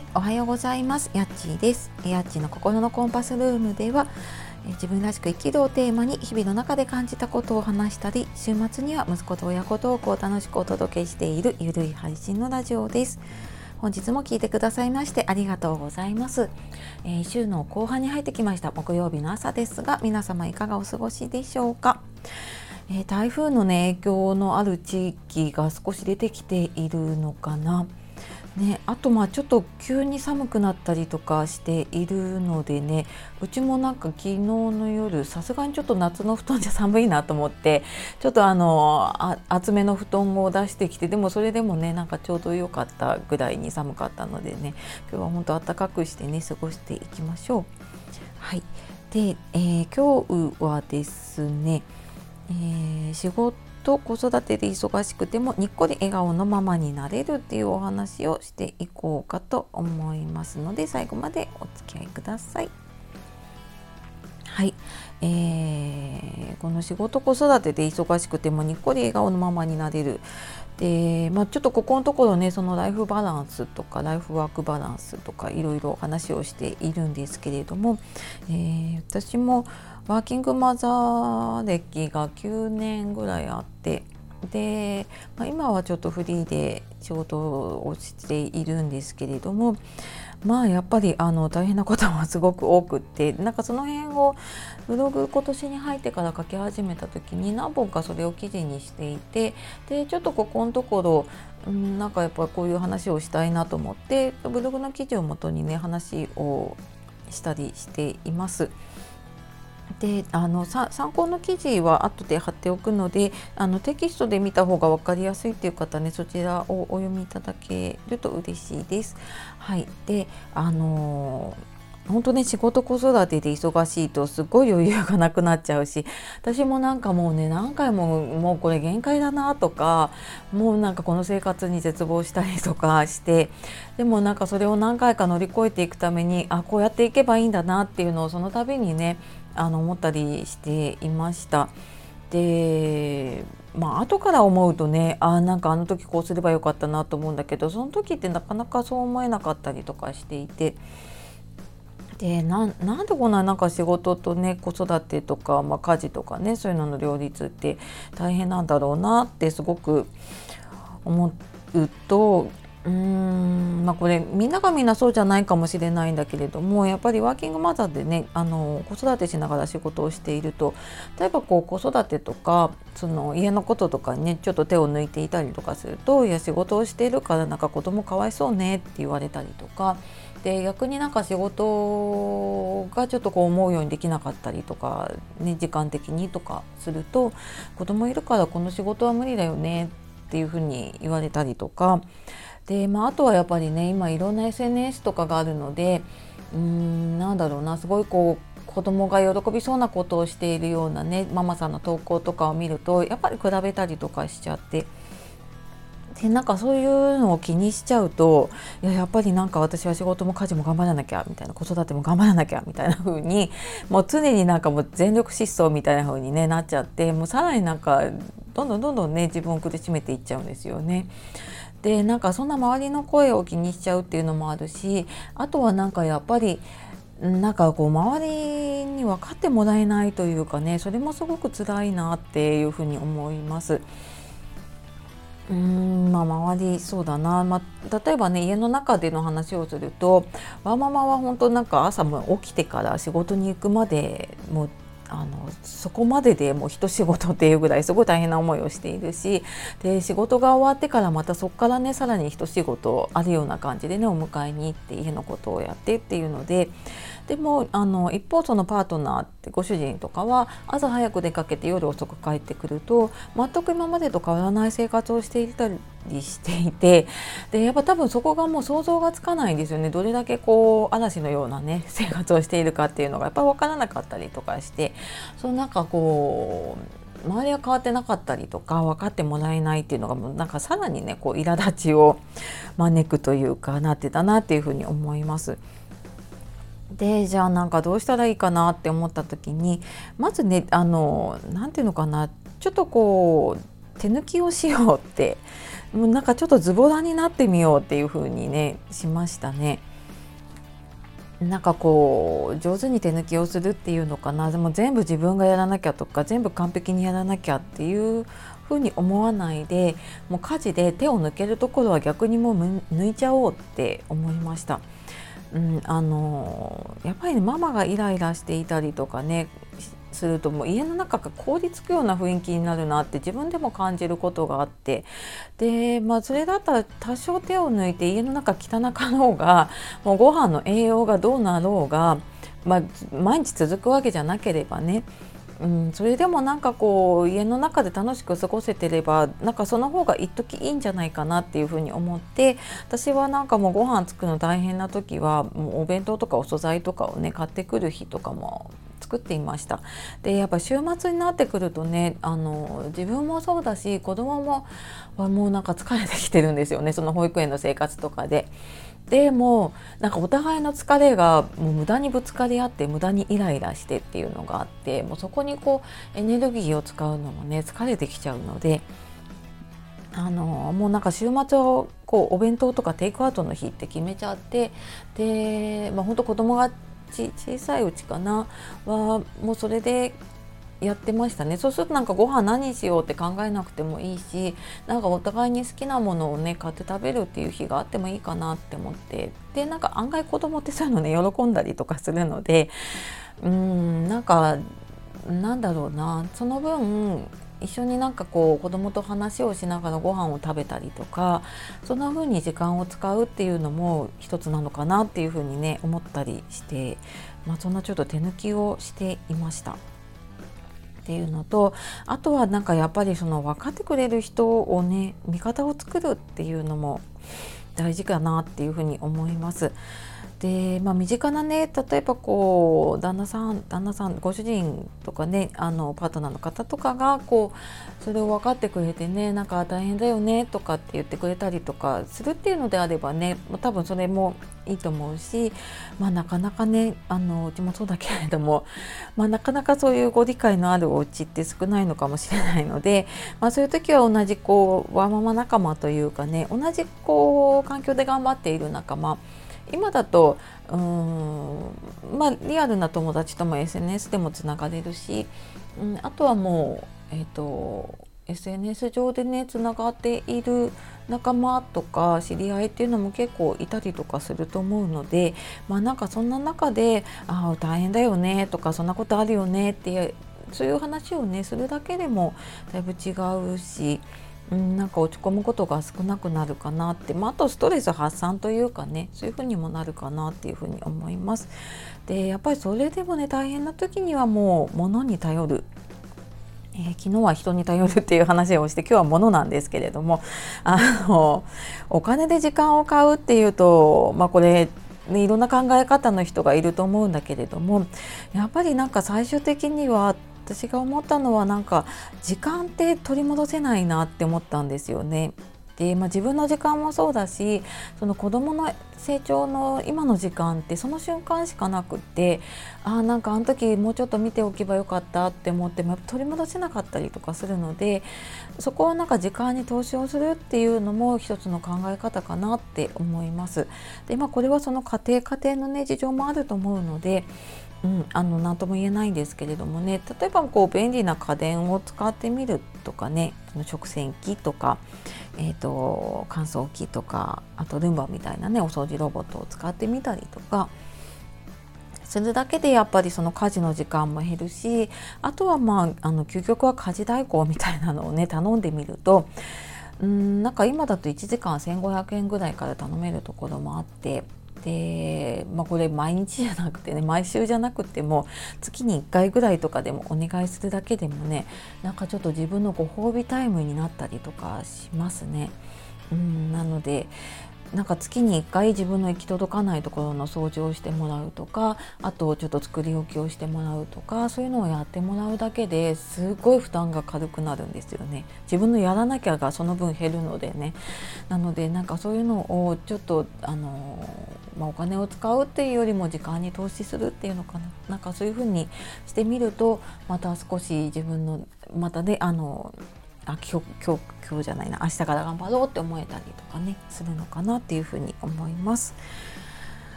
はいおはようございます。やっちーです。やっちーの心のコンパスルームでは自分らしく生きるをテーマに日々の中で感じたことを話したり週末には息子と親子トークを楽しくお届けしているゆるい配信のラジオです。本日も聞いてくださいましてありがとうございます、えー、週の後半に入ってきました木曜日の朝ですが皆様いかがお過ごしでしょうか。えー、台風の、ね、影響のある地域が少し出てきているのかな。ね、あとまあちょっと急に寒くなったりとかしているのでねうちもなんか昨日の夜さすがにちょっと夏の布団じゃ寒いなと思ってちょっとあの厚めの布団を出してきてでもそれでもねなんかちょうど良かったぐらいに寒かったのでね今日は本当暖かくしてね過ごしていきましょう。はいで、えー、今日はですね、えー、仕事と子育てで忙しくてもにっこり笑顔のままになれるっていうお話をしていこうかと思いますので最後までお付き合いください。はい、えー、この仕事子育てで忙しくてもにっこり笑顔のままになれるで、まあ、ちょっとここのところねそのライフバランスとかライフワークバランスとかいろいろ話をしているんですけれども、えー、私もワーキングマザー歴が9年ぐらいあってで、まあ、今はちょっとフリーで仕事をしているんですけれどもまあやっぱりあの大変なことはすごく多くってなんかその辺をブログ今年に入ってから書き始めた時に何本かそれを記事にしていてでちょっとここのところん、なんかやっぱこういう話をしたいなと思ってブログの記事をもとにね話をしたりしています。であの参考の記事は後で貼っておくのであのテキストで見た方が分かりやすいっていう方ねそちらをお読みいただけると嬉しいです。はい、であの本当ね仕事子育てで忙しいとすごい余裕がなくなっちゃうし私もなんかもうね何回ももうこれ限界だなとかもうなんかこの生活に絶望したりとかしてでもなんかそれを何回か乗り越えていくためにあこうやっていけばいいんだなっていうのをその度にねあの思ったりしていました。でまあ後から思うとねあなんかあの時こうすればよかったなと思うんだけどその時ってなかなかそう思えなかったりとかしていて。でなんでこんななんか仕事とね子育てとか、まあ、家事とかねそういうのの両立って大変なんだろうなってすごく思うとうーんまあこれみんながみんなそうじゃないかもしれないんだけれどもやっぱりワーキングマザーでねあの子育てしながら仕事をしていると例えばこう子育てとかその家のこととかにねちょっと手を抜いていたりとかするといや仕事をしているからなんか子供かわいそうねって言われたりとかで逆になんか仕事がちょっとこう思うようにできなかったりとか、ね、時間的にとかすると子供いるからこの仕事は無理だよねっていうふうに言われたりとかで、まあ、あとはやっぱりね今いろんな SNS とかがあるのでうーんなんだろうなすごいこう子供が喜びそうなことをしているようなねママさんの投稿とかを見るとやっぱり比べたりとかしちゃってでなんかそういうのを気にしちゃうといややっぱりなんか私は仕事も家事も頑張らなきゃみたいな子育ても頑張らなきゃみたいな風にもう常になんかもう全力疾走みたいな風にねなっちゃってもうさらになんかどんどんどんどんね自分を苦しめていっちゃうんですよね。でなんかそんな周りの声を気にしちゃうっていうのもあるしあとはなんかやっぱりなんかこう周りに分かってもらえないというかねそれもすごく辛いなっていうふうに思います。うんまあ周りそうだな、まあ、例えばね家の中での話をするとワーママは本当なんか朝も起きてから仕事に行くまでもうあのそこまででもう一仕事っていうぐらいすごい大変な思いをしているしで仕事が終わってからまたそこからねさらに一仕事あるような感じでねお迎えに行って家のことをやってっていうのででもあの一方そのパートナーってご主人とかは朝早く出かけて夜遅く帰ってくると全く今までと変わらない生活をしていたりしていてでやっぱ多分そこがもう想像がつかないんですよねどれだけこう嵐のようなね 生活をしているかっていうのがやっぱ分からなかったりとかしてそのなんかこう周りは変わってなかったりとか分かってもらえないっていうのがもうなんかさらにねこう苛立ちを招くというかなってたなっていうふうに思います。でじゃあなんかどうしたらいいかなって思った時にまずねあの何て言うのかなちょっとこう手抜きをしようってもうなんかちょっとズボラになってみようっていう風にねしましたね。なんかこう上手に手抜きをするっていうのかなでも全部自分がやらなきゃとか全部完璧にやらなきゃっていうふうに思わないでもう家事で手を抜けるところは逆にもう抜いちゃおうって思いました。うん、あのやっぱり、ね、ママがイライラしていたりとかねするともう家の中が凍りつくような雰囲気になるなって自分でも感じることがあって。でまあそれだったら多少手を抜いて家の中汚かろうがもうご飯の栄養がどうなろうが、まあ、毎日続くわけじゃなければねうん、それでもなんかこう家の中で楽しく過ごせてればなんかその方が一時いいんじゃないかなっていうふうに思って私はなんかもうご飯作るの大変な時はもうお弁当とかお素材とかをね買ってくる日とかも作っていましたでやっぱ週末になってくるとねあの自分もそうだし子供ももうなんか疲れてきてるんですよねその保育園の生活とかで。でもなんかお互いの疲れがもう無駄にぶつかり合って無駄にイライラしてっていうのがあってもうそこにこうエネルギーを使うのもね疲れてきちゃうのであのもうなんか週末をこうお弁当とかテイクアウトの日って決めちゃってで、まあ、本当子供がち小さいうちかな？はもうそれでやってましたね。そうするとなんかご飯何しようって考えなくてもいいしなんかお互いに好きなものをね買って食べるっていう日があってもいいかなって思って。でなんか案外子供ってそういうのね喜んだりとかするのでうんなんかなんだろうな。その分一緒になんかこう子供と話をしながらご飯を食べたりとかそんな風に時間を使うっていうのも一つなのかなっていう風にね思ったりして、まあ、そんなちょっと手抜きをしていました。っていうのとあとはなんかやっぱりその分かってくれる人をね味方を作るっていうのも大事かなっていうふうに思います。で、まあ、身近なね例えばこう旦那さん旦那さんご主人とかねあのパートナーの方とかがこうそれを分かってくれてねなんか大変だよねとかって言ってくれたりとかするっていうのであればね多分それもいいと思うし、まあ、なかなかねあのうちもそうだけれども、まあ、なかなかそういうご理解のあるお家って少ないのかもしれないので、まあ、そういう時は同じこうワーママ仲間というかね同じこう環境で頑張っている仲間今だとうんまあリアルな友達とも SNS でもつながれるし、うん、あとはもうえ、ー、と SNS 上でねつながっている仲間とか知り合いっていうのも結構いたりとかすると思うのでまあなんかそんな中で「ああ大変だよね」とか「そんなことあるよね」っていうそういう話をねするだけでもだいぶ違うし。うん、なんか落ち込むことが少なくなるかなって、まあ、あとストレス発散というかねそういうふうにもなるかなっていうふうに思います。でやっぱりそれでもね大変な時にはもう物に頼るえー、昨日は人に頼るっていう話をして今日は物なんですけれどもあのお金で時間を買うっていうと、まあ、これね、いろんな考え方の人がいると思うんだけれどもやっぱりなんか最終的には私が思ったのはなんか時間って取り戻せないなって思ったんですよね。で、まあ、自分の時間もそうだしその子どもの成長の今の時間ってその瞬間しかなくってあなんかあの時もうちょっと見ておけばよかったって思っても取り戻せなかったりとかするのでそこをなんか時間に投資をするっていうのも一つの考え方かなって思います。でまあ、これはその家庭家庭のね事情もあると思うのでうん、あの何とも言えないんですけれどもね。例えばこう便利な家電を使ってみるとかね。食洗機とか、えーと、乾燥機とかあとルンバみたいなねお掃除ロボットを使ってみたりとか。するだけでやっぱりその家事の時間も減るしあとはまああの究極は家事代行みたいなのをね頼んでみるとうんなんか今だと1時間1500円ぐらいから頼めるところもあって。で、まあ、これ毎日じゃなくてね毎週じゃなくても月に1回ぐらいとかでもお願いするだけでもねなんかちょっと自分のご褒美タイムになったりとかしますね。うんなのでなんか月に1回自分の行き届かないところの掃除をしてもらうとかあとちょっと作り置きをしてもらうとかそういうのをやってもらうだけですごい負担が軽くなるんですよね。自分のやらなきゃがその分減るのでね。なのでなんかそういうのをちょっとあの、まあ、お金を使うっていうよりも時間に投資するっていうのかな。なんかそういうふうにしてみるとまた少し自分のまたねあのあ今日今日今日じゃないな明日から頑張ろうって思えたりとかねするのかなっていうふうに思います。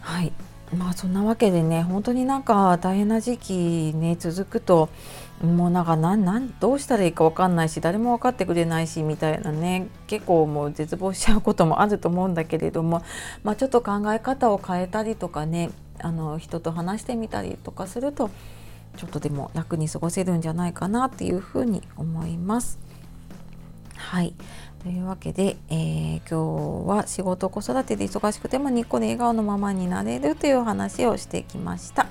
はいまあそんなわけでね本当になんか大変な時期ね続くともうなんかなんなんどうしたらいいか分かんないし誰も分かってくれないしみたいなね結構もう絶望しちゃうこともあると思うんだけれども、まあ、ちょっと考え方を変えたりとかねあの人と話してみたりとかするとちょっとでも楽に過ごせるんじゃないかなっていうふうに思います。はいというわけで、えー、今日は仕事子育てで忙しくてもニッコで笑顔のままになれるという話をしてきました。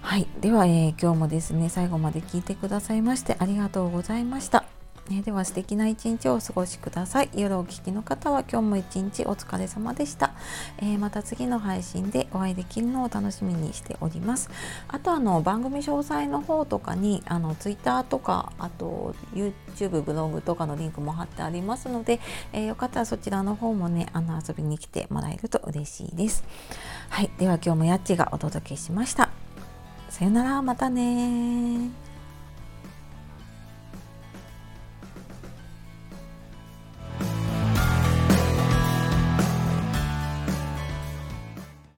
はい、では、えー、今日もですね最後まで聞いてくださいましてありがとうございました。えでは素敵な一日をお過ごしください。夜お聞きの方は今日も一日お疲れ様でした。えー、また次の配信でお会いできるのを楽しみにしております。あとあの番組詳細の方とかにあの Twitter とかあと YouTube ブログとかのリンクも貼ってありますので、えー、よかったらそちらの方もねあの遊びに来てもらえると嬉しいです。はい、では今日もやっちがお届けしました。さよならまたね